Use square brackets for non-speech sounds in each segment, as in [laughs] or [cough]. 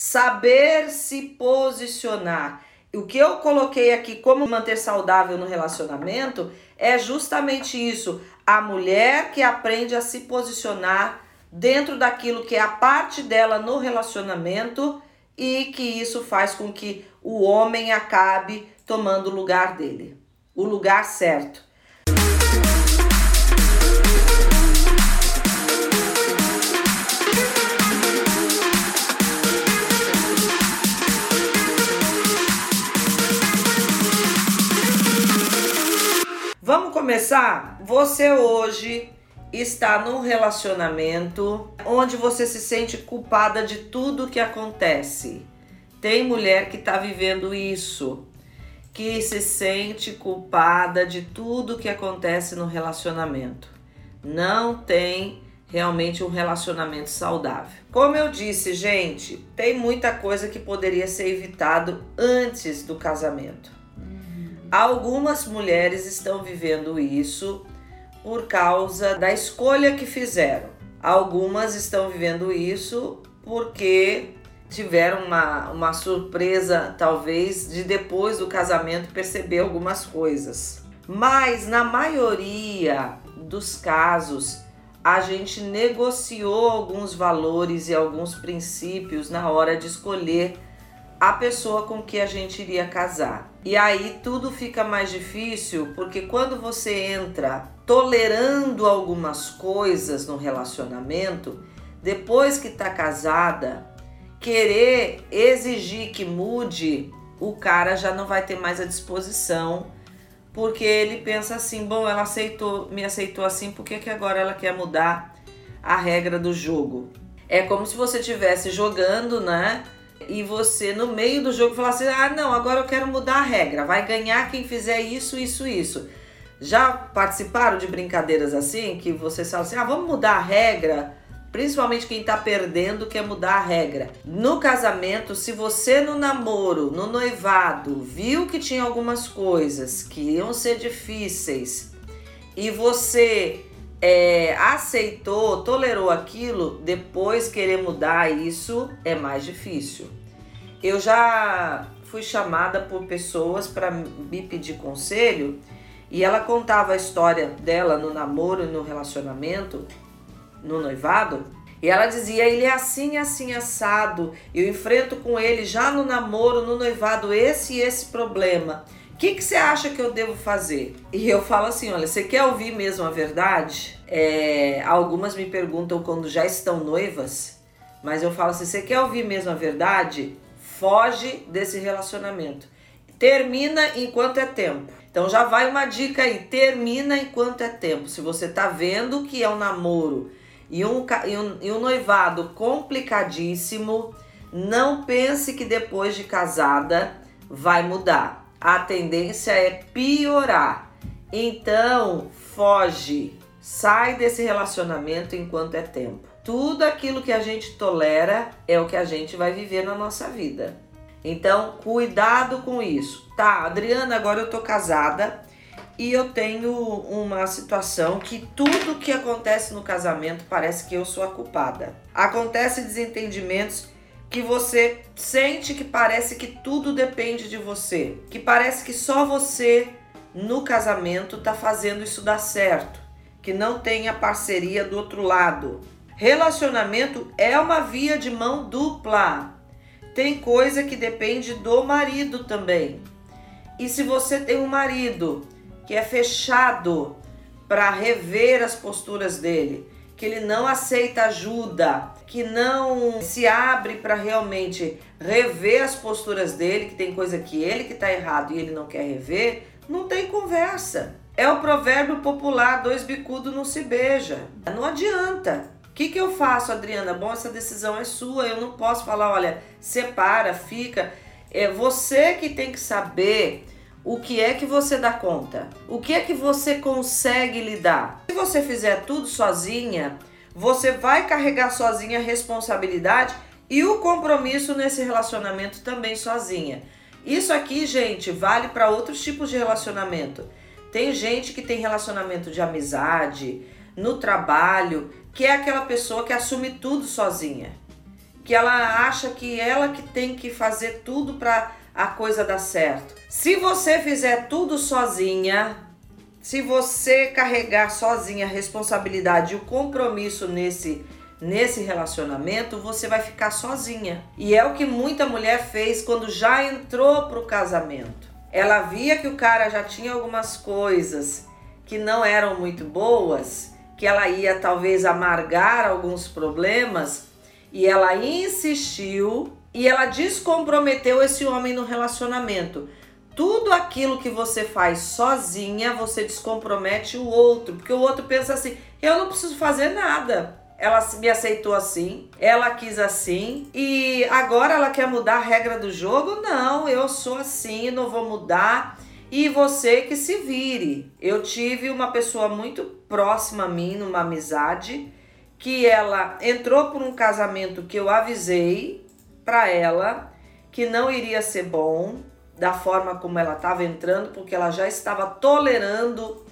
saber se posicionar. O que eu coloquei aqui como manter saudável no relacionamento é justamente isso. A mulher que aprende a se posicionar dentro daquilo que é a parte dela no relacionamento e que isso faz com que o homem acabe tomando o lugar dele, o lugar certo. Vamos começar? Você hoje está num relacionamento onde você se sente culpada de tudo que acontece. Tem mulher que está vivendo isso, que se sente culpada de tudo que acontece no relacionamento. Não tem realmente um relacionamento saudável. Como eu disse, gente, tem muita coisa que poderia ser evitado antes do casamento. Algumas mulheres estão vivendo isso por causa da escolha que fizeram. Algumas estão vivendo isso porque tiveram uma, uma surpresa, talvez, de depois do casamento perceber algumas coisas. Mas na maioria dos casos, a gente negociou alguns valores e alguns princípios na hora de escolher a pessoa com que a gente iria casar. E aí tudo fica mais difícil porque quando você entra tolerando algumas coisas no relacionamento, depois que tá casada, querer exigir que mude, o cara já não vai ter mais a disposição, porque ele pensa assim: bom, ela aceitou, me aceitou assim, por que, que agora ela quer mudar a regra do jogo? É como se você estivesse jogando, né? E você no meio do jogo falar assim: "Ah, não, agora eu quero mudar a regra. Vai ganhar quem fizer isso, isso, isso". Já participaram de brincadeiras assim que você fala assim: "Ah, vamos mudar a regra". Principalmente quem tá perdendo quer mudar a regra. No casamento, se você no namoro, no noivado, viu que tinha algumas coisas que iam ser difíceis e você é, aceitou, tolerou aquilo, depois querer mudar isso é mais difícil. Eu já fui chamada por pessoas para me pedir conselho e ela contava a história dela no namoro, no relacionamento, no noivado. E ela dizia: ele é assim, assim, assado. Eu enfrento com ele já no namoro, no noivado, esse e esse problema que, que você acha que eu devo fazer? E eu falo assim: olha, você quer ouvir mesmo a verdade? É, algumas me perguntam quando já estão noivas, mas eu falo assim: você quer ouvir mesmo a verdade? Foge desse relacionamento. Termina enquanto é tempo. Então já vai uma dica aí: termina enquanto é tempo. Se você tá vendo que é um namoro e um, e um, e um noivado complicadíssimo, não pense que depois de casada vai mudar a tendência é piorar. Então, foge, sai desse relacionamento enquanto é tempo. Tudo aquilo que a gente tolera é o que a gente vai viver na nossa vida. Então, cuidado com isso. Tá, Adriana, agora eu tô casada e eu tenho uma situação que tudo que acontece no casamento parece que eu sou a culpada. Acontece desentendimentos que você sente que parece que tudo depende de você, que parece que só você no casamento tá fazendo isso dar certo, que não tem a parceria do outro lado. Relacionamento é uma via de mão dupla. Tem coisa que depende do marido também. E se você tem um marido que é fechado para rever as posturas dele, que ele não aceita ajuda, que não se abre para realmente rever as posturas dele, que tem coisa que ele que está errado e ele não quer rever, não tem conversa. É o provérbio popular, dois bicudos não se beija. Não adianta. O que, que eu faço, Adriana? Bom, essa decisão é sua, eu não posso falar, olha, separa, fica. É você que tem que saber o que é que você dá conta? O que é que você consegue lidar? Se você fizer tudo sozinha, você vai carregar sozinha a responsabilidade e o compromisso nesse relacionamento também sozinha. Isso aqui, gente, vale para outros tipos de relacionamento. Tem gente que tem relacionamento de amizade, no trabalho, que é aquela pessoa que assume tudo sozinha que ela acha que ela que tem que fazer tudo para a coisa dar certo. Se você fizer tudo sozinha, se você carregar sozinha a responsabilidade e o compromisso nesse nesse relacionamento, você vai ficar sozinha. E é o que muita mulher fez quando já entrou pro casamento. Ela via que o cara já tinha algumas coisas que não eram muito boas, que ela ia talvez amargar alguns problemas, e ela insistiu e ela descomprometeu esse homem no relacionamento. Tudo aquilo que você faz sozinha, você descompromete o outro, porque o outro pensa assim: eu não preciso fazer nada ela me aceitou assim, ela quis assim e agora ela quer mudar a regra do jogo? Não, eu sou assim, não vou mudar e você que se vire. Eu tive uma pessoa muito próxima a mim, numa amizade, que ela entrou por um casamento que eu avisei para ela que não iria ser bom da forma como ela estava entrando, porque ela já estava tolerando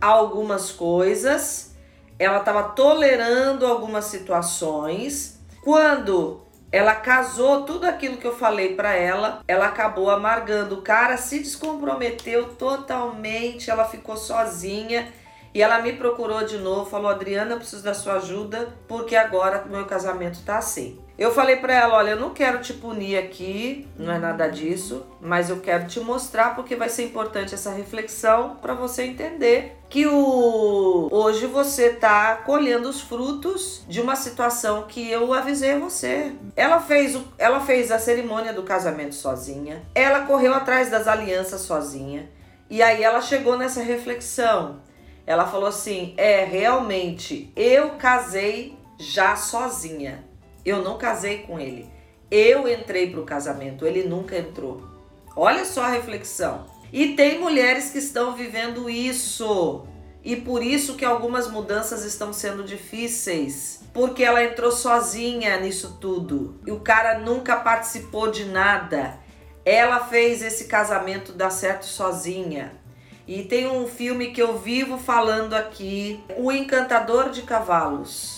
algumas coisas ela estava tolerando algumas situações. Quando ela casou, tudo aquilo que eu falei para ela, ela acabou amargando. O cara se descomprometeu totalmente, ela ficou sozinha. E ela me procurou de novo, falou: Adriana, eu preciso da sua ajuda, porque agora meu casamento tá assim. Eu falei para ela, olha, eu não quero te punir aqui, não é nada disso, mas eu quero te mostrar porque vai ser importante essa reflexão para você entender que o hoje você tá colhendo os frutos de uma situação que eu avisei você. Ela fez o, ela fez a cerimônia do casamento sozinha. Ela correu atrás das alianças sozinha. E aí ela chegou nessa reflexão. Ela falou assim: "É, realmente eu casei já sozinha. Eu não casei com ele. Eu entrei para o casamento, ele nunca entrou. Olha só a reflexão. E tem mulheres que estão vivendo isso. E por isso que algumas mudanças estão sendo difíceis. Porque ela entrou sozinha nisso tudo. E o cara nunca participou de nada. Ela fez esse casamento dar certo sozinha. E tem um filme que eu vivo falando aqui, O Encantador de Cavalos.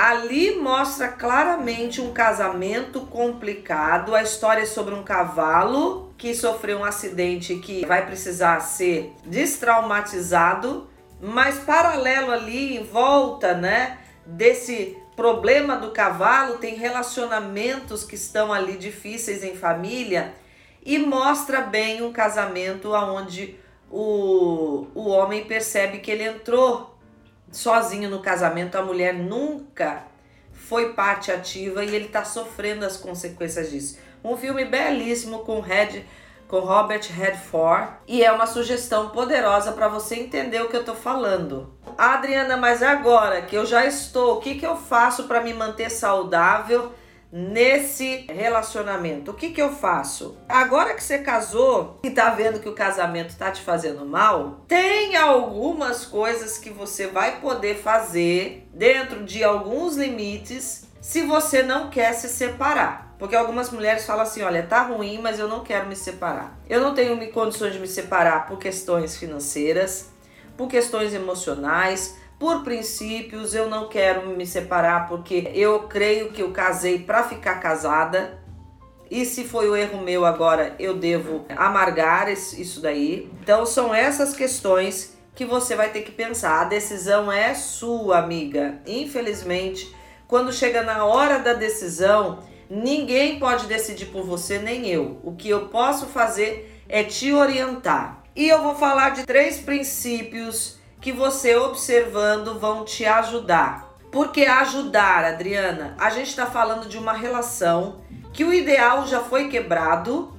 Ali mostra claramente um casamento complicado. A história é sobre um cavalo que sofreu um acidente que vai precisar ser destraumatizado, mas paralelo ali em volta, né, desse problema do cavalo, tem relacionamentos que estão ali difíceis em família e mostra bem um casamento onde o, o homem percebe que ele entrou sozinho no casamento, a mulher nunca foi parte ativa e ele está sofrendo as consequências disso. Um filme belíssimo com Red, com Robert Redford e é uma sugestão poderosa para você entender o que eu estou falando. Adriana, mas agora que eu já estou, o que, que eu faço para me manter saudável? Nesse relacionamento. O que que eu faço? Agora que você casou e tá vendo que o casamento tá te fazendo mal, tem algumas coisas que você vai poder fazer dentro de alguns limites se você não quer se separar. Porque algumas mulheres falam assim: olha, tá ruim, mas eu não quero me separar. Eu não tenho condições de me separar por questões financeiras, por questões emocionais, por princípios, eu não quero me separar porque eu creio que eu casei para ficar casada. E se foi o erro meu agora, eu devo amargar isso daí. Então são essas questões que você vai ter que pensar. A decisão é sua, amiga. Infelizmente, quando chega na hora da decisão, ninguém pode decidir por você, nem eu. O que eu posso fazer é te orientar. E eu vou falar de três princípios que você observando vão te ajudar. Porque ajudar, Adriana, a gente está falando de uma relação que o ideal já foi quebrado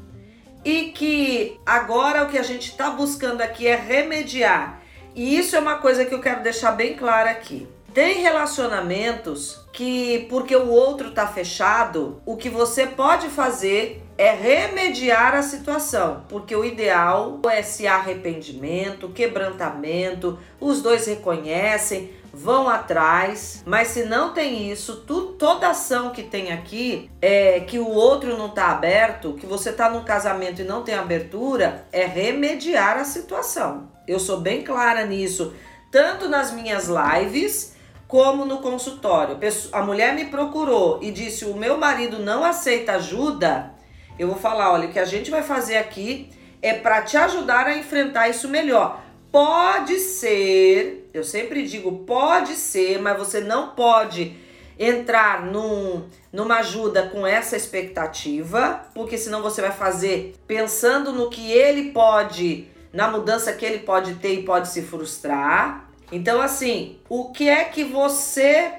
e que agora o que a gente está buscando aqui é remediar. E isso é uma coisa que eu quero deixar bem clara aqui. Tem relacionamentos que, porque o outro tá fechado, o que você pode fazer é remediar a situação, porque o ideal é se arrependimento, quebrantamento, os dois reconhecem, vão atrás, mas se não tem isso, tu, toda ação que tem aqui é que o outro não tá aberto, que você tá num casamento e não tem abertura, é remediar a situação. Eu sou bem clara nisso, tanto nas minhas lives como no consultório. A mulher me procurou e disse: "O meu marido não aceita ajuda". Eu vou falar, olha, o que a gente vai fazer aqui é para te ajudar a enfrentar isso melhor. Pode ser, eu sempre digo pode ser, mas você não pode entrar num, numa ajuda com essa expectativa, porque senão você vai fazer pensando no que ele pode, na mudança que ele pode ter e pode se frustrar. Então, assim, o que é que você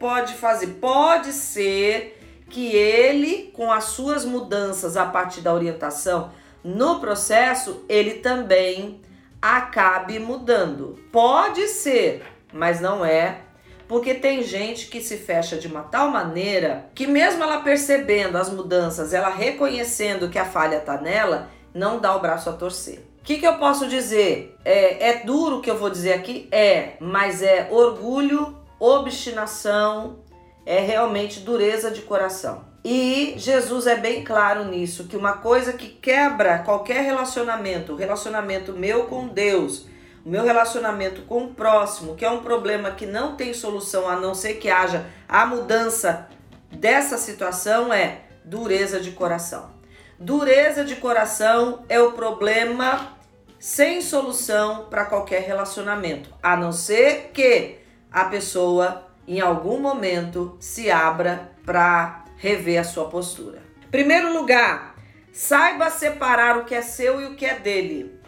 pode fazer? Pode ser que ele, com as suas mudanças a partir da orientação no processo, ele também acabe mudando. Pode ser, mas não é porque tem gente que se fecha de uma tal maneira que mesmo ela percebendo as mudanças, ela reconhecendo que a falha tá nela, não dá o braço a torcer. O que, que eu posso dizer? É, é duro o que eu vou dizer aqui? É, mas é orgulho, obstinação, é realmente dureza de coração. E Jesus é bem claro nisso, que uma coisa que quebra qualquer relacionamento, o relacionamento meu com Deus, o meu relacionamento com o próximo, que é um problema que não tem solução a não ser que haja a mudança dessa situação, é dureza de coração. Dureza de coração é o problema sem solução para qualquer relacionamento, a não ser que a pessoa em algum momento se abra para rever a sua postura. Primeiro lugar, saiba separar o que é seu e o que é dele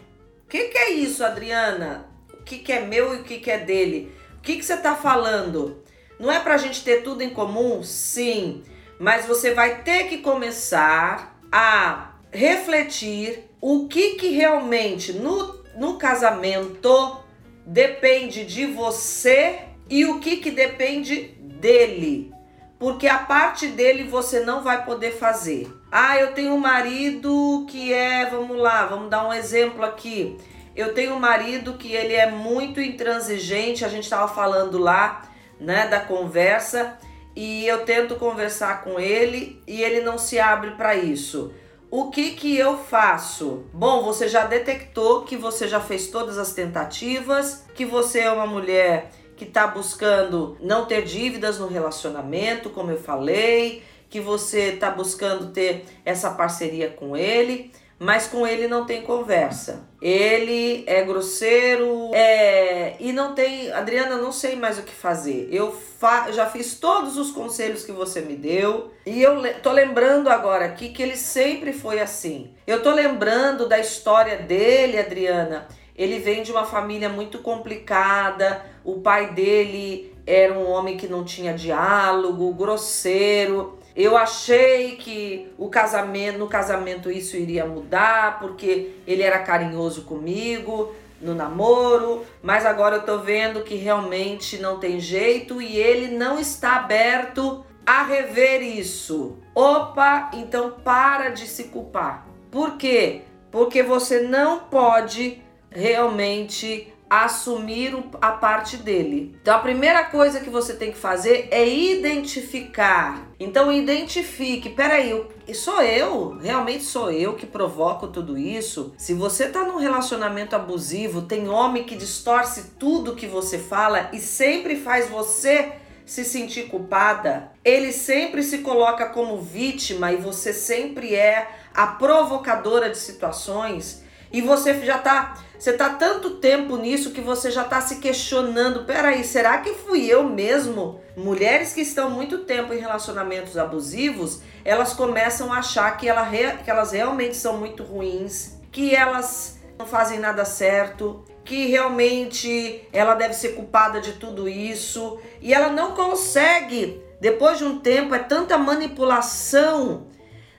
que, que é isso, Adriana? O que, que é meu e o que, que é dele? O que, que você está falando? Não é para a gente ter tudo em comum? Sim, mas você vai ter que começar a refletir o que, que realmente no, no casamento depende de você e o que, que depende dele. Porque a parte dele você não vai poder fazer. Ah, eu tenho um marido que é, vamos lá, vamos dar um exemplo aqui. Eu tenho um marido que ele é muito intransigente, a gente estava falando lá, né, da conversa, e eu tento conversar com ele e ele não se abre para isso. O que que eu faço? Bom, você já detectou que você já fez todas as tentativas, que você é uma mulher que está buscando não ter dívidas no relacionamento, como eu falei, que você está buscando ter essa parceria com ele, mas com ele não tem conversa. Ele é grosseiro é... e não tem. Adriana, não sei mais o que fazer. Eu fa... já fiz todos os conselhos que você me deu e eu le... tô lembrando agora aqui que ele sempre foi assim. Eu tô lembrando da história dele, Adriana. Ele vem de uma família muito complicada. O pai dele era um homem que não tinha diálogo, grosseiro. Eu achei que o casamento, no casamento isso iria mudar, porque ele era carinhoso comigo no namoro, mas agora eu tô vendo que realmente não tem jeito e ele não está aberto a rever isso. Opa, então para de se culpar. Por quê? Porque você não pode realmente assumir a parte dele. Então a primeira coisa que você tem que fazer é identificar. Então identifique, peraí, sou eu? Realmente sou eu que provoco tudo isso? Se você tá num relacionamento abusivo, tem homem que distorce tudo que você fala e sempre faz você se sentir culpada, ele sempre se coloca como vítima e você sempre é a provocadora de situações e você já tá você tá tanto tempo nisso que você já tá se questionando, peraí, será que fui eu mesmo? Mulheres que estão muito tempo em relacionamentos abusivos, elas começam a achar que, ela, que elas realmente são muito ruins, que elas não fazem nada certo, que realmente ela deve ser culpada de tudo isso, e ela não consegue, depois de um tempo, é tanta manipulação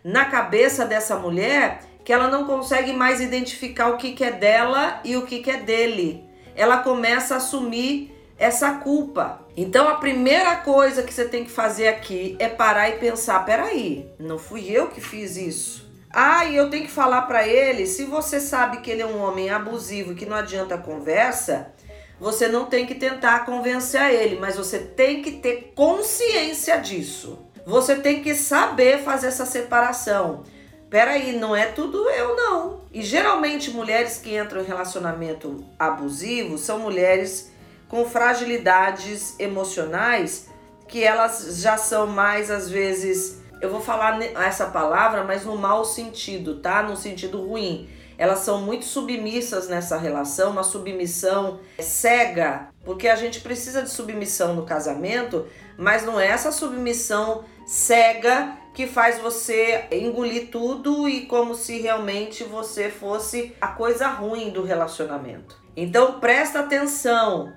na cabeça dessa mulher que ela não consegue mais identificar o que, que é dela e o que, que é dele. Ela começa a assumir essa culpa. Então a primeira coisa que você tem que fazer aqui é parar e pensar: peraí, não fui eu que fiz isso. Ah, e eu tenho que falar para ele: se você sabe que ele é um homem abusivo e que não adianta conversa, você não tem que tentar convencer a ele, mas você tem que ter consciência disso. Você tem que saber fazer essa separação peraí, não é tudo eu não. E geralmente mulheres que entram em relacionamento abusivo são mulheres com fragilidades emocionais que elas já são mais às vezes, eu vou falar essa palavra, mas no mau sentido, tá? No sentido ruim. Elas são muito submissas nessa relação, uma submissão cega, porque a gente precisa de submissão no casamento, mas não é essa submissão cega que faz você engolir tudo e como se realmente você fosse a coisa ruim do relacionamento. Então presta atenção.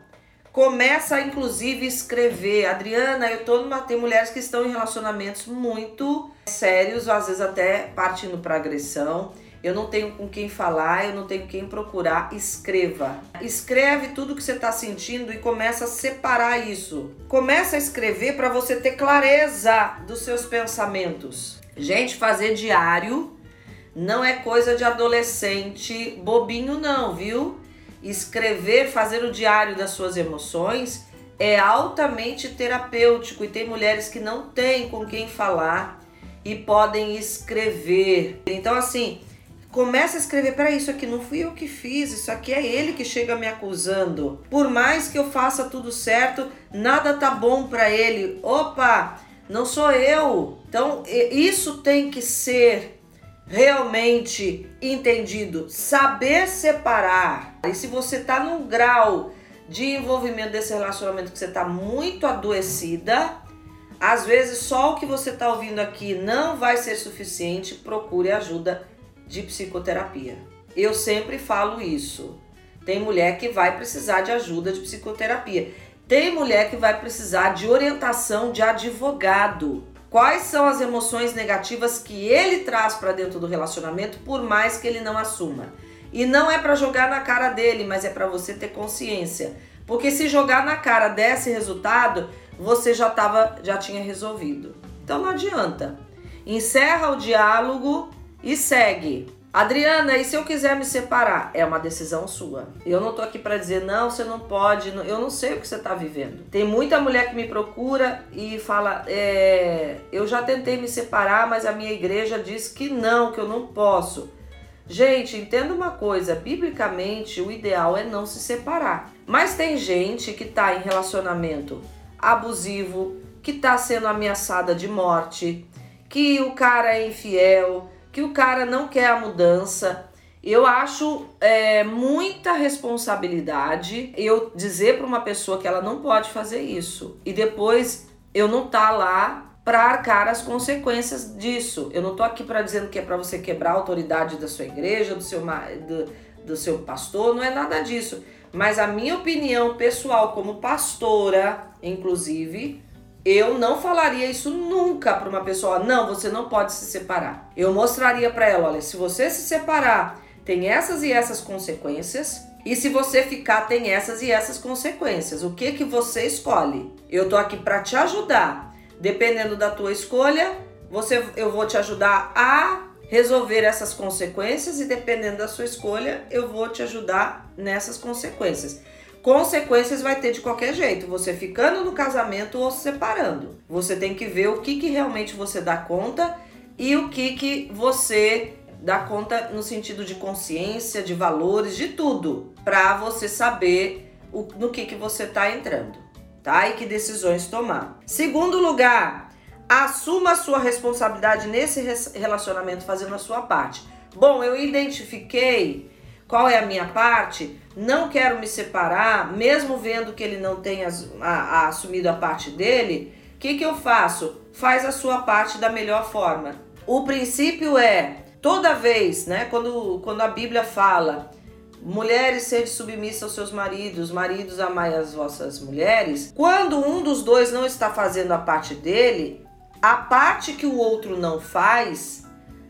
Começa inclusive escrever. Adriana, eu tô numa tem mulheres que estão em relacionamentos muito sérios, às vezes até partindo para agressão eu não tenho com quem falar, eu não tenho quem procurar, escreva. Escreve tudo que você está sentindo e começa a separar isso. Começa a escrever para você ter clareza dos seus pensamentos. Gente, fazer diário não é coisa de adolescente bobinho não, viu? Escrever, fazer o diário das suas emoções é altamente terapêutico e tem mulheres que não têm com quem falar e podem escrever. Então assim, Começa a escrever, para isso aqui não fui eu que fiz, isso aqui é ele que chega me acusando. Por mais que eu faça tudo certo, nada tá bom para ele. Opa, não sou eu. Então, isso tem que ser realmente entendido, saber separar. E se você tá num grau de envolvimento desse relacionamento que você tá muito adoecida, às vezes só o que você tá ouvindo aqui não vai ser suficiente, procure ajuda de psicoterapia. Eu sempre falo isso. Tem mulher que vai precisar de ajuda de psicoterapia. Tem mulher que vai precisar de orientação de advogado. Quais são as emoções negativas que ele traz para dentro do relacionamento, por mais que ele não assuma? E não é para jogar na cara dele, mas é para você ter consciência. Porque se jogar na cara desse resultado, você já tava, já tinha resolvido. Então não adianta. Encerra o diálogo e segue. Adriana, e se eu quiser me separar? É uma decisão sua. Eu não tô aqui para dizer, não, você não pode, eu não sei o que você tá vivendo. Tem muita mulher que me procura e fala, é, eu já tentei me separar, mas a minha igreja diz que não, que eu não posso. Gente, entenda uma coisa, biblicamente o ideal é não se separar. Mas tem gente que tá em relacionamento abusivo, que tá sendo ameaçada de morte, que o cara é infiel, que o cara não quer a mudança. Eu acho é, muita responsabilidade eu dizer para uma pessoa que ela não pode fazer isso e depois eu não tá lá para arcar as consequências disso. Eu não tô aqui para dizendo que é para você quebrar a autoridade da sua igreja, do seu do, do seu pastor, não é nada disso. Mas a minha opinião pessoal como pastora, inclusive, eu não falaria isso nunca para uma pessoa, não, você não pode se separar. Eu mostraria para ela, olha, se você se separar, tem essas e essas consequências, e se você ficar, tem essas e essas consequências. O que que você escolhe? Eu tô aqui para te ajudar. Dependendo da tua escolha, você eu vou te ajudar a resolver essas consequências e dependendo da sua escolha, eu vou te ajudar nessas consequências consequências vai ter de qualquer jeito, você ficando no casamento ou se separando. Você tem que ver o que, que realmente você dá conta e o que, que você dá conta no sentido de consciência, de valores, de tudo, para você saber o, no que, que você está entrando, tá? E que decisões tomar. Segundo lugar, assuma a sua responsabilidade nesse relacionamento fazendo a sua parte. Bom, eu identifiquei qual é a minha parte? Não quero me separar, mesmo vendo que ele não tenha a, a, assumido a parte dele. O que, que eu faço? Faz a sua parte da melhor forma. O princípio é toda vez, né? Quando, quando a Bíblia fala mulheres sede submissas aos seus maridos, maridos amai as vossas mulheres. Quando um dos dois não está fazendo a parte dele, a parte que o outro não faz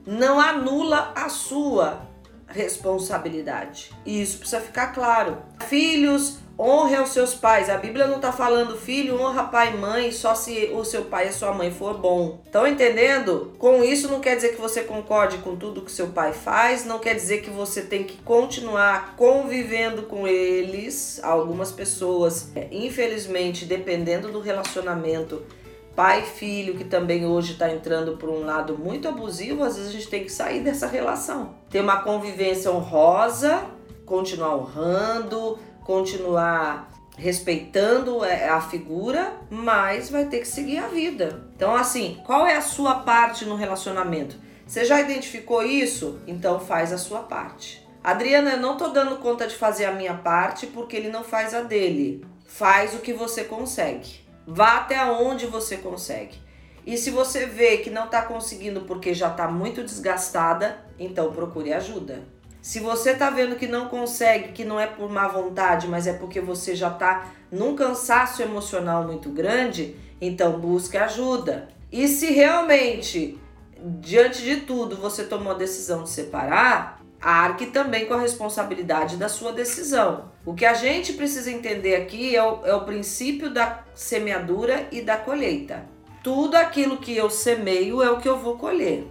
não anula a sua responsabilidade. E isso precisa ficar claro. Filhos, honre aos seus pais. A Bíblia não está falando filho, honra pai e mãe só se o seu pai e sua mãe for bom. Estão entendendo? Com isso não quer dizer que você concorde com tudo que seu pai faz, não quer dizer que você tem que continuar convivendo com eles. Algumas pessoas, é, infelizmente, dependendo do relacionamento, pai e filho, que também hoje está entrando por um lado muito abusivo, às vezes a gente tem que sair dessa relação. Ter uma convivência honrosa, continuar honrando, continuar respeitando é, a figura, mas vai ter que seguir a vida. Então, assim, qual é a sua parte no relacionamento? Você já identificou isso? Então faz a sua parte. Adriana, eu não tô dando conta de fazer a minha parte porque ele não faz a dele. Faz o que você consegue. Vá até onde você consegue. E se você vê que não está conseguindo porque já está muito desgastada, então procure ajuda. Se você está vendo que não consegue, que não é por má vontade, mas é porque você já está num cansaço emocional muito grande, então busque ajuda. E se realmente, diante de tudo, você tomou a decisão de separar, arque também com a responsabilidade da sua decisão. O que a gente precisa entender aqui é o, é o princípio da semeadura e da colheita. Tudo aquilo que eu semeio é o que eu vou colher.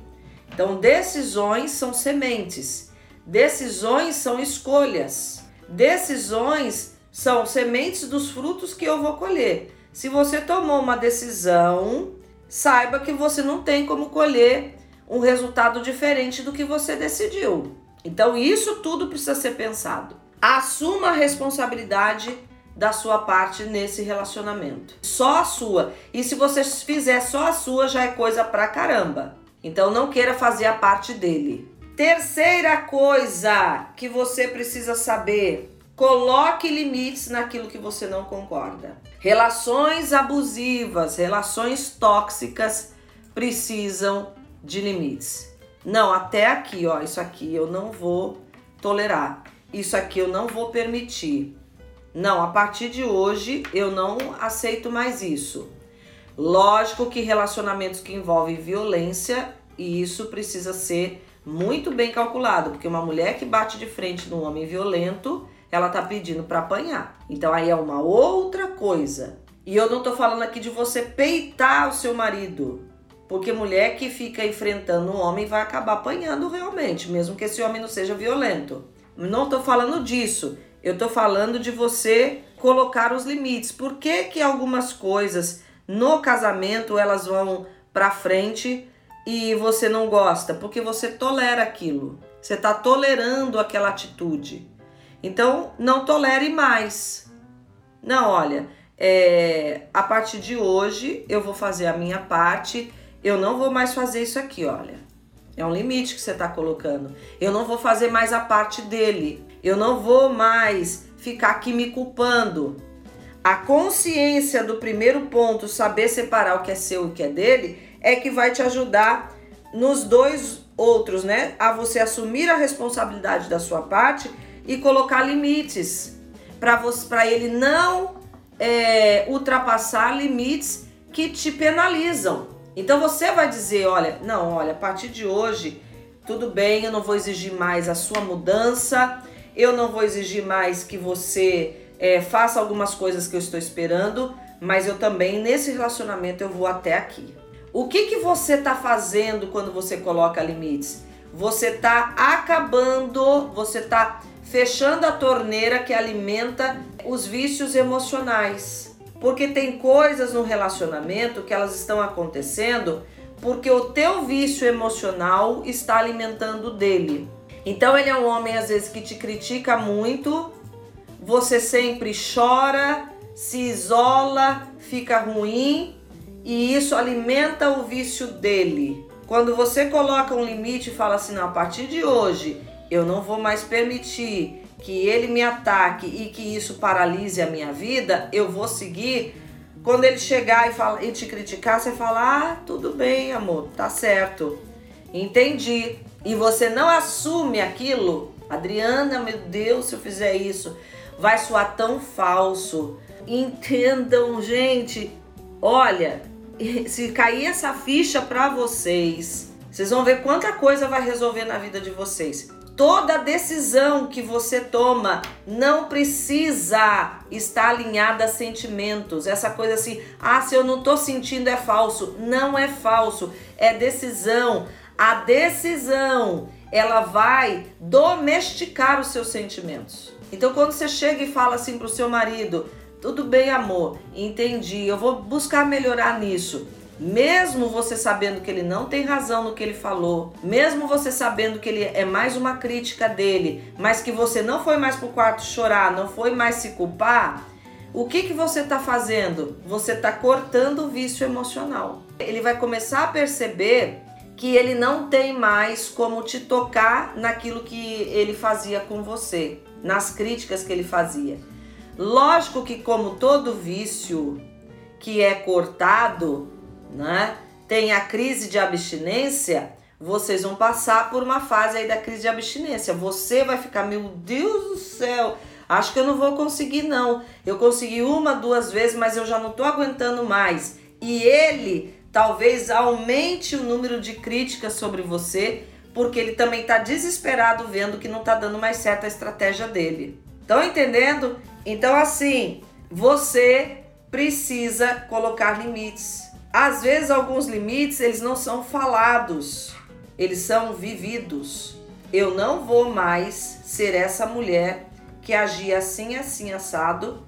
Então, decisões são sementes Decisões são escolhas. Decisões são sementes dos frutos que eu vou colher. Se você tomou uma decisão, saiba que você não tem como colher um resultado diferente do que você decidiu. Então, isso tudo precisa ser pensado. Assuma a responsabilidade da sua parte nesse relacionamento. Só a sua. E se você fizer só a sua, já é coisa pra caramba. Então, não queira fazer a parte dele. Terceira coisa que você precisa saber: coloque limites naquilo que você não concorda. Relações abusivas, relações tóxicas precisam de limites. Não, até aqui, ó, isso aqui eu não vou tolerar. Isso aqui eu não vou permitir. Não, a partir de hoje eu não aceito mais isso. Lógico que relacionamentos que envolvem violência, e isso precisa ser muito bem calculado, porque uma mulher que bate de frente num homem violento, ela tá pedindo para apanhar. Então aí é uma outra coisa. E eu não tô falando aqui de você peitar o seu marido, porque mulher que fica enfrentando um homem vai acabar apanhando realmente, mesmo que esse homem não seja violento. Não tô falando disso. Eu tô falando de você colocar os limites. Por que que algumas coisas no casamento elas vão para frente e você não gosta, porque você tolera aquilo. Você está tolerando aquela atitude. Então, não tolere mais. Não, olha, é, a partir de hoje eu vou fazer a minha parte. Eu não vou mais fazer isso aqui, olha. É um limite que você está colocando. Eu não vou fazer mais a parte dele. Eu não vou mais ficar aqui me culpando. A consciência do primeiro ponto, saber separar o que é seu e o que é dele, é que vai te ajudar nos dois outros, né? A você assumir a responsabilidade da sua parte e colocar limites para ele não é, ultrapassar limites que te penalizam. Então você vai dizer, olha, não, olha, a partir de hoje, tudo bem, eu não vou exigir mais a sua mudança, eu não vou exigir mais que você é, faça algumas coisas que eu estou esperando, mas eu também nesse relacionamento eu vou até aqui. O que, que você está fazendo quando você coloca limites? Você está acabando, você está fechando a torneira que alimenta os vícios emocionais. Porque tem coisas no relacionamento que elas estão acontecendo porque o teu vício emocional está alimentando dele. Então ele é um homem às vezes que te critica muito, você sempre chora, se isola, fica ruim e isso alimenta o vício dele. Quando você coloca um limite e fala assim, não, a partir de hoje eu não vou mais permitir que ele me ataque e que isso paralise a minha vida, eu vou seguir. Quando ele chegar e, fala, e te criticar, você fala: Ah, tudo bem, amor, tá certo, entendi. E você não assume aquilo, Adriana, meu Deus, se eu fizer isso, vai soar tão falso. Entendam, gente, olha, [laughs] se cair essa ficha para vocês, vocês vão ver quanta coisa vai resolver na vida de vocês. Toda decisão que você toma não precisa estar alinhada a sentimentos. Essa coisa assim, ah, se eu não tô sentindo é falso. Não é falso, é decisão. A decisão, ela vai domesticar os seus sentimentos. Então, quando você chega e fala assim pro seu marido, tudo bem, amor, entendi. Eu vou buscar melhorar nisso. Mesmo você sabendo que ele não tem razão no que ele falou, mesmo você sabendo que ele é mais uma crítica dele, mas que você não foi mais pro quarto chorar, não foi mais se culpar, O que, que você está fazendo? Você está cortando o vício emocional. Ele vai começar a perceber que ele não tem mais como te tocar naquilo que ele fazia com você, nas críticas que ele fazia. Lógico que como todo vício que é cortado, né, tem a crise de abstinência, vocês vão passar por uma fase aí da crise de abstinência. Você vai ficar, meu Deus do céu, acho que eu não vou conseguir não. Eu consegui uma, duas vezes, mas eu já não tô aguentando mais. E ele talvez aumente o número de críticas sobre você, porque ele também está desesperado vendo que não está dando mais certo a estratégia dele. Estão entendendo? Então, assim, você precisa colocar limites. Às vezes, alguns limites eles não são falados, eles são vividos. Eu não vou mais ser essa mulher que agia assim, assim, assado,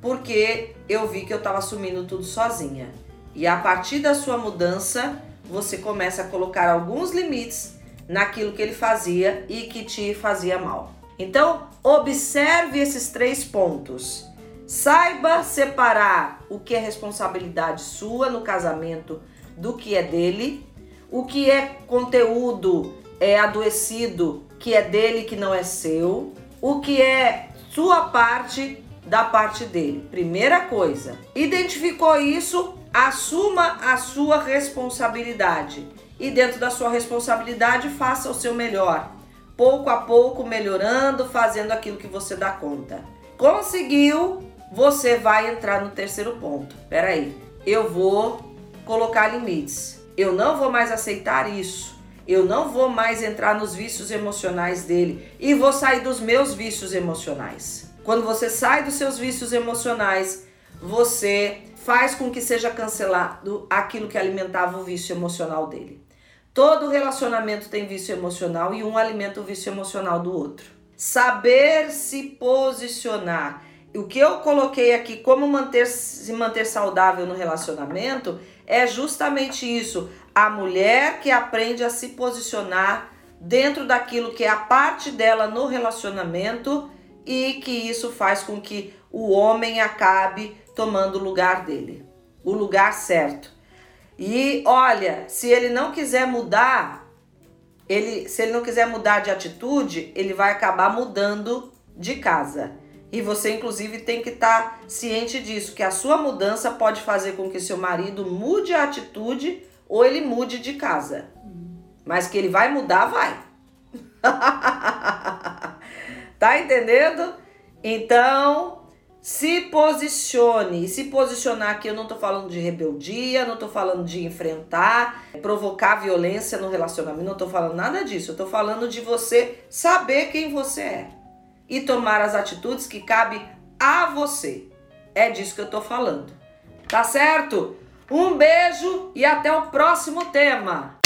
porque eu vi que eu estava assumindo tudo sozinha. E a partir da sua mudança, você começa a colocar alguns limites naquilo que ele fazia e que te fazia mal. Então, observe esses três pontos. Saiba separar o que é responsabilidade sua no casamento do que é dele, o que é conteúdo é adoecido que é dele que não é seu, o que é sua parte da parte dele. Primeira coisa, identificou isso, assuma a sua responsabilidade e dentro da sua responsabilidade faça o seu melhor, pouco a pouco melhorando, fazendo aquilo que você dá conta. Conseguiu? Você vai entrar no terceiro ponto. Peraí, eu vou colocar limites. Eu não vou mais aceitar isso. Eu não vou mais entrar nos vícios emocionais dele e vou sair dos meus vícios emocionais. Quando você sai dos seus vícios emocionais, você faz com que seja cancelado aquilo que alimentava o vício emocional dele. Todo relacionamento tem vício emocional e um alimenta o vício emocional do outro. Saber se posicionar. O que eu coloquei aqui como manter se manter saudável no relacionamento é justamente isso. A mulher que aprende a se posicionar dentro daquilo que é a parte dela no relacionamento e que isso faz com que o homem acabe tomando o lugar dele, o lugar certo. E olha, se ele não quiser mudar, ele, se ele não quiser mudar de atitude, ele vai acabar mudando de casa. E você, inclusive, tem que estar tá ciente disso, que a sua mudança pode fazer com que seu marido mude a atitude ou ele mude de casa. Mas que ele vai mudar, vai. [laughs] tá entendendo? Então, se posicione. E se posicionar aqui, eu não tô falando de rebeldia, não tô falando de enfrentar, provocar violência no relacionamento, não tô falando nada disso. Eu tô falando de você saber quem você é e tomar as atitudes que cabe a você. É disso que eu tô falando. Tá certo? Um beijo e até o próximo tema.